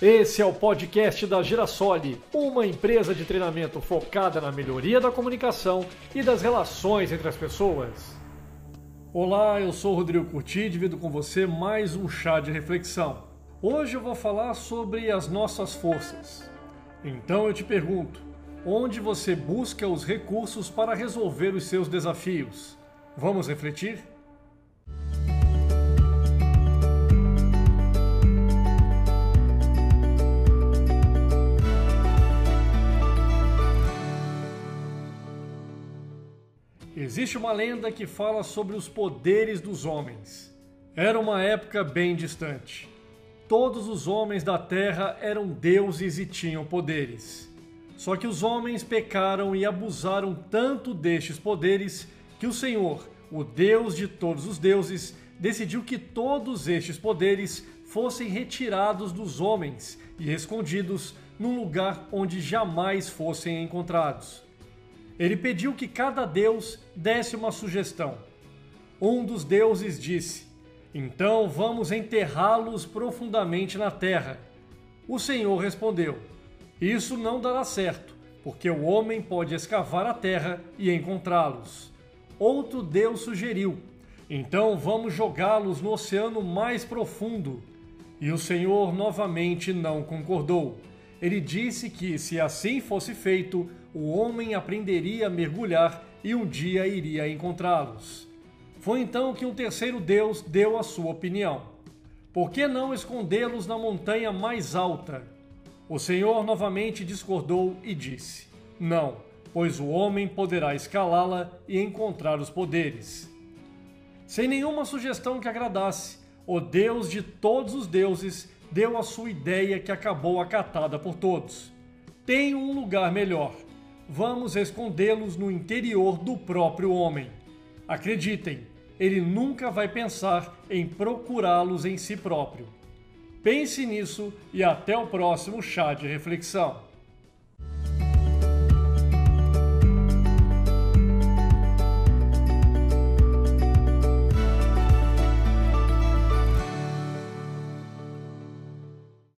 Esse é o podcast da Girasole, uma empresa de treinamento focada na melhoria da comunicação e das relações entre as pessoas. Olá, eu sou Rodrigo Curti e divido com você mais um chá de reflexão. Hoje eu vou falar sobre as nossas forças. Então eu te pergunto, onde você busca os recursos para resolver os seus desafios? Vamos refletir? Existe uma lenda que fala sobre os poderes dos homens. Era uma época bem distante. Todos os homens da terra eram deuses e tinham poderes. Só que os homens pecaram e abusaram tanto destes poderes que o Senhor, o Deus de todos os deuses, decidiu que todos estes poderes fossem retirados dos homens e escondidos num lugar onde jamais fossem encontrados. Ele pediu que cada deus desse uma sugestão. Um dos deuses disse: Então vamos enterrá-los profundamente na terra. O Senhor respondeu: Isso não dará certo, porque o homem pode escavar a terra e encontrá-los. Outro deus sugeriu: Então vamos jogá-los no oceano mais profundo. E o Senhor novamente não concordou. Ele disse que, se assim fosse feito, o homem aprenderia a mergulhar e um dia iria encontrá-los. Foi então que um terceiro Deus deu a sua opinião. Por que não escondê-los na montanha mais alta? O Senhor novamente discordou e disse: Não, pois o homem poderá escalá-la e encontrar os poderes. Sem nenhuma sugestão que agradasse, o Deus de todos os deuses deu a sua ideia que acabou acatada por todos. Tem um lugar melhor. Vamos escondê-los no interior do próprio homem. Acreditem, ele nunca vai pensar em procurá-los em si próprio. Pense nisso e até o próximo chá de reflexão.